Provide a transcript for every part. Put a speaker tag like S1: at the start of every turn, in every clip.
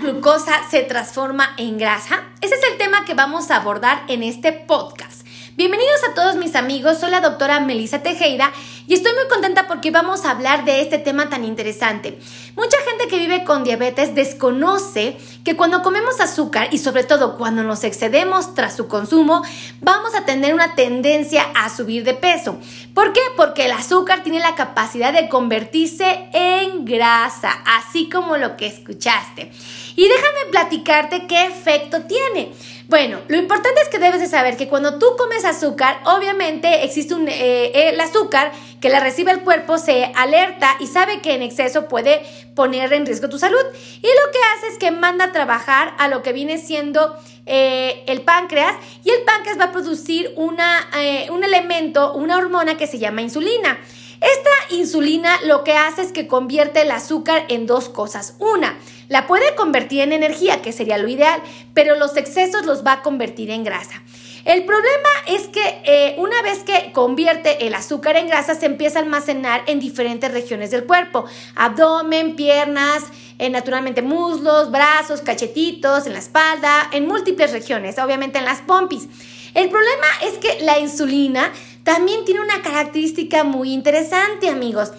S1: glucosa se transforma en grasa? Ese es el tema que vamos a abordar en este podcast. Bienvenidos a todos mis amigos, soy la doctora Melissa Tejeda y estoy muy contenta porque vamos a hablar de este tema tan interesante. Mucha gente que vive con diabetes desconoce que cuando comemos azúcar y sobre todo cuando nos excedemos tras su consumo, vamos a tener una tendencia a subir de peso. ¿Por qué? Porque el azúcar tiene la capacidad de convertirse en grasa, así como lo que escuchaste. Y déjame platicarte qué efecto tiene. Bueno, lo importante es que debes de saber que cuando tú comes azúcar, obviamente existe un, eh, el azúcar que la recibe el cuerpo se alerta y sabe que en exceso puede poner en riesgo tu salud. Y lo que hace es que manda a trabajar a lo que viene siendo eh, el páncreas y el páncreas va a producir una, eh, un elemento, una hormona que se llama insulina. Esta insulina lo que hace es que convierte el azúcar en dos cosas. Una, la puede convertir en energía, que sería lo ideal, pero los excesos los va a convertir en grasa. El problema es que eh, una vez que convierte el azúcar en grasa, se empieza a almacenar en diferentes regiones del cuerpo. Abdomen, piernas, eh, naturalmente muslos, brazos, cachetitos, en la espalda, en múltiples regiones, obviamente en las pompis. El problema es que la insulina también tiene una característica muy interesante, amigos.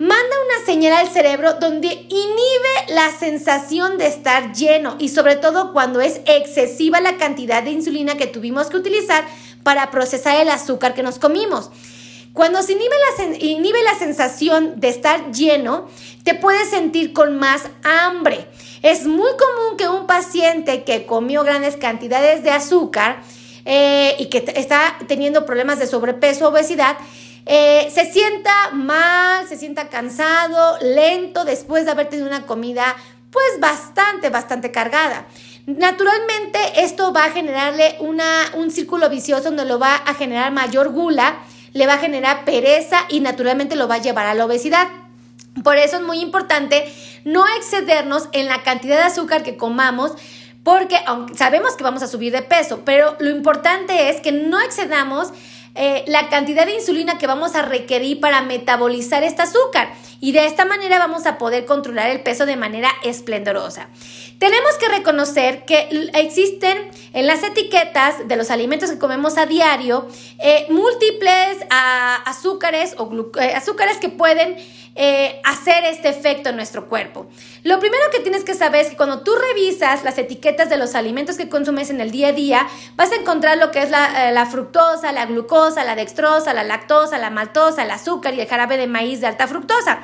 S1: Manda una señal al cerebro donde inhibe la sensación de estar lleno y sobre todo cuando es excesiva la cantidad de insulina que tuvimos que utilizar para procesar el azúcar que nos comimos. Cuando se inhibe la, inhibe la sensación de estar lleno, te puedes sentir con más hambre. Es muy común que un paciente que comió grandes cantidades de azúcar eh, y que está teniendo problemas de sobrepeso, obesidad, eh, se sienta mal, se sienta cansado, lento después de haber tenido una comida pues bastante, bastante cargada. Naturalmente esto va a generarle una, un círculo vicioso donde lo va a generar mayor gula, le va a generar pereza y naturalmente lo va a llevar a la obesidad. Por eso es muy importante no excedernos en la cantidad de azúcar que comamos porque aunque sabemos que vamos a subir de peso, pero lo importante es que no excedamos eh, la cantidad de insulina que vamos a requerir para metabolizar este azúcar y de esta manera vamos a poder controlar el peso de manera esplendorosa. Tenemos que reconocer que existen en las etiquetas de los alimentos que comemos a diario eh, múltiples azúcares o eh, azúcares que pueden eh, hacer este efecto en nuestro cuerpo. Lo primero que tienes que saber es que cuando tú revisas las etiquetas de los alimentos que consumes en el día a día, vas a encontrar lo que es la, la fructosa, la glucosa, la dextrosa, la lactosa, la maltosa, el azúcar y el jarabe de maíz de alta fructosa.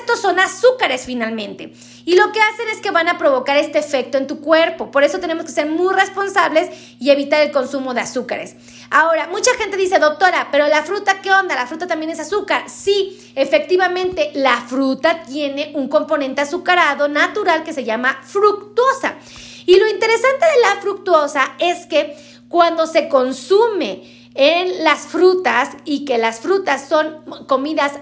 S1: Estos son azúcares finalmente y lo que hacen es que van a provocar este efecto en tu cuerpo. Por eso tenemos que ser muy responsables y evitar el consumo de azúcares. Ahora, mucha gente dice, doctora, pero la fruta, ¿qué onda? La fruta también es azúcar. Sí, efectivamente, la fruta tiene un componente azucarado natural que se llama fructosa. Y lo interesante de la fructosa es que cuando se consume en las frutas y que las frutas son comidas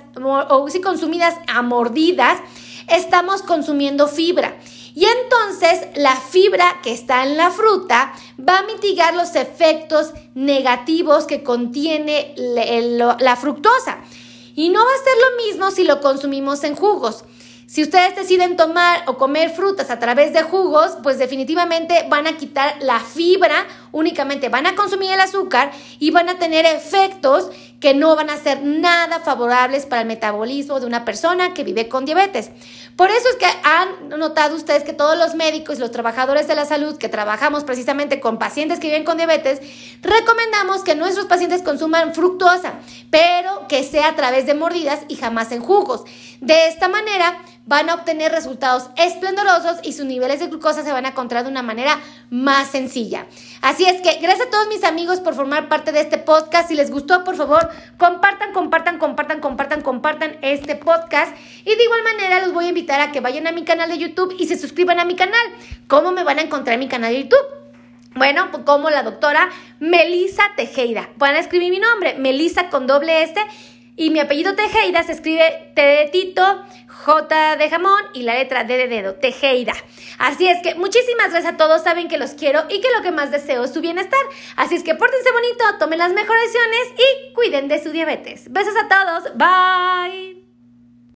S1: o si consumidas a mordidas, estamos consumiendo fibra. Y entonces la fibra que está en la fruta va a mitigar los efectos negativos que contiene la fructosa. Y no va a ser lo mismo si lo consumimos en jugos. Si ustedes deciden tomar o comer frutas a través de jugos, pues definitivamente van a quitar la fibra, únicamente van a consumir el azúcar y van a tener efectos que no van a ser nada favorables para el metabolismo de una persona que vive con diabetes. Por eso es que han notado ustedes que todos los médicos y los trabajadores de la salud que trabajamos precisamente con pacientes que viven con diabetes, recomendamos que nuestros pacientes consuman fructosa, pero que sea a través de mordidas y jamás en jugos. De esta manera, van a obtener resultados esplendorosos y sus niveles de glucosa se van a encontrar de una manera más sencilla. Así es que gracias a todos mis amigos por formar parte de este podcast. Si les gustó, por favor, compartan, compartan, compartan, compartan, compartan este podcast. Y de igual manera los voy a invitar a que vayan a mi canal de YouTube y se suscriban a mi canal. ¿Cómo me van a encontrar en mi canal de YouTube? Bueno, pues como la doctora Melisa Tejeda. Van a escribir mi nombre, Melisa con doble S. Y mi apellido Tejeda se escribe T de Tito, J de jamón y la letra D de dedo, Tejeda. Así es que muchísimas gracias a todos, saben que los quiero y que lo que más deseo es su bienestar. Así es que pórtense bonito, tomen las mejores decisiones y cuiden de su diabetes. Besos a todos, bye.